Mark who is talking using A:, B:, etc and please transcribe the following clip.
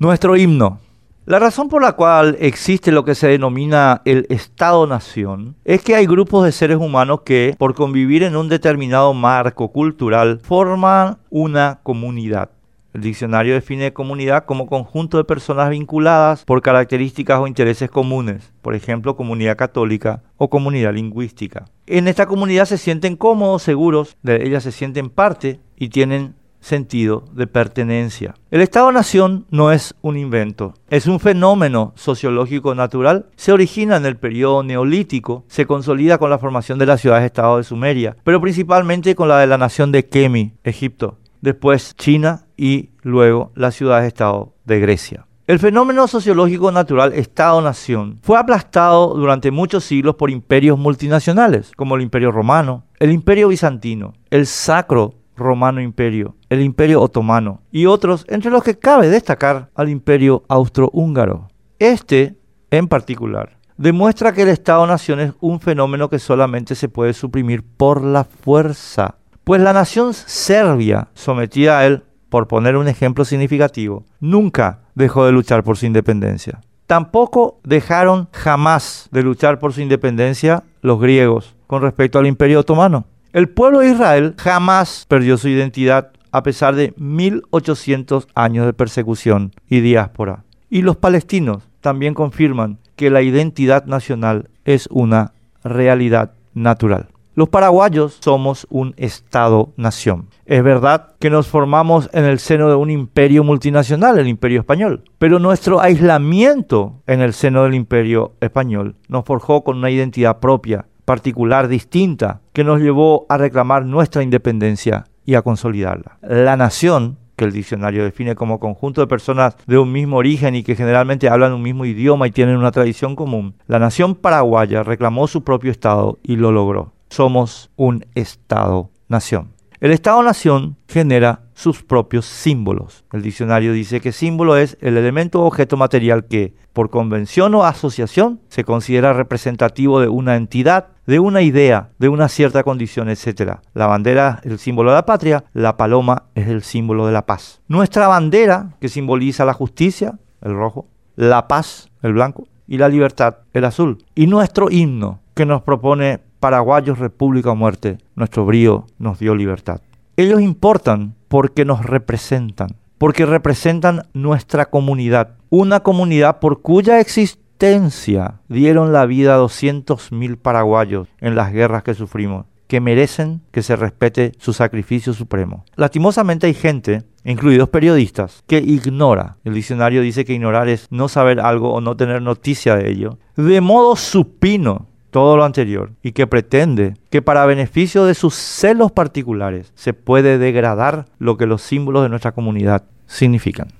A: Nuestro himno. La razón por la cual existe lo que se denomina el Estado-Nación es que hay grupos de seres humanos que, por convivir en un determinado marco cultural, forman una comunidad. El diccionario define comunidad como conjunto de personas vinculadas por características o intereses comunes, por ejemplo, comunidad católica o comunidad lingüística. En esta comunidad se sienten cómodos, seguros, de ella se sienten parte y tienen sentido de pertenencia. El Estado-Nación no es un invento, es un fenómeno sociológico natural. Se origina en el periodo neolítico, se consolida con la formación de las ciudades-estado de Sumeria, pero principalmente con la de la nación de Kemi, Egipto, después China y luego las ciudades-estado de Grecia. El fenómeno sociológico natural Estado-Nación fue aplastado durante muchos siglos por imperios multinacionales, como el Imperio Romano, el Imperio Bizantino, el Sacro Romano Imperio, el Imperio Otomano y otros, entre los que cabe destacar al Imperio Austrohúngaro. Este, en particular, demuestra que el Estado-Nación es un fenómeno que solamente se puede suprimir por la fuerza, pues la nación serbia, sometida a él, por poner un ejemplo significativo, nunca dejó de luchar por su independencia. Tampoco dejaron jamás de luchar por su independencia los griegos con respecto al Imperio Otomano. El pueblo de Israel jamás perdió su identidad a pesar de 1800 años de persecución y diáspora. Y los palestinos también confirman que la identidad nacional es una realidad natural. Los paraguayos somos un Estado-nación. Es verdad que nos formamos en el seno de un imperio multinacional, el imperio español, pero nuestro aislamiento en el seno del imperio español nos forjó con una identidad propia particular distinta que nos llevó a reclamar nuestra independencia y a consolidarla. La nación, que el diccionario define como conjunto de personas de un mismo origen y que generalmente hablan un mismo idioma y tienen una tradición común, la nación paraguaya reclamó su propio Estado y lo logró. Somos un Estado-nación. El Estado-nación genera sus propios símbolos. El diccionario dice que símbolo es el elemento o objeto material que, por convención o asociación, se considera representativo de una entidad, de una idea, de una cierta condición, etc. La bandera es el símbolo de la patria, la paloma es el símbolo de la paz. Nuestra bandera, que simboliza la justicia, el rojo, la paz, el blanco, y la libertad, el azul. Y nuestro himno, que nos propone paraguayos, república o muerte, nuestro brío nos dio libertad. Ellos importan porque nos representan, porque representan nuestra comunidad, una comunidad por cuya existencia dieron la vida a 200.000 paraguayos en las guerras que sufrimos que merecen que se respete su sacrificio supremo. Lastimosamente hay gente, incluidos periodistas, que ignora, el diccionario dice que ignorar es no saber algo o no tener noticia de ello, de modo supino todo lo anterior y que pretende que para beneficio de sus celos particulares se puede degradar lo que los símbolos de nuestra comunidad significan.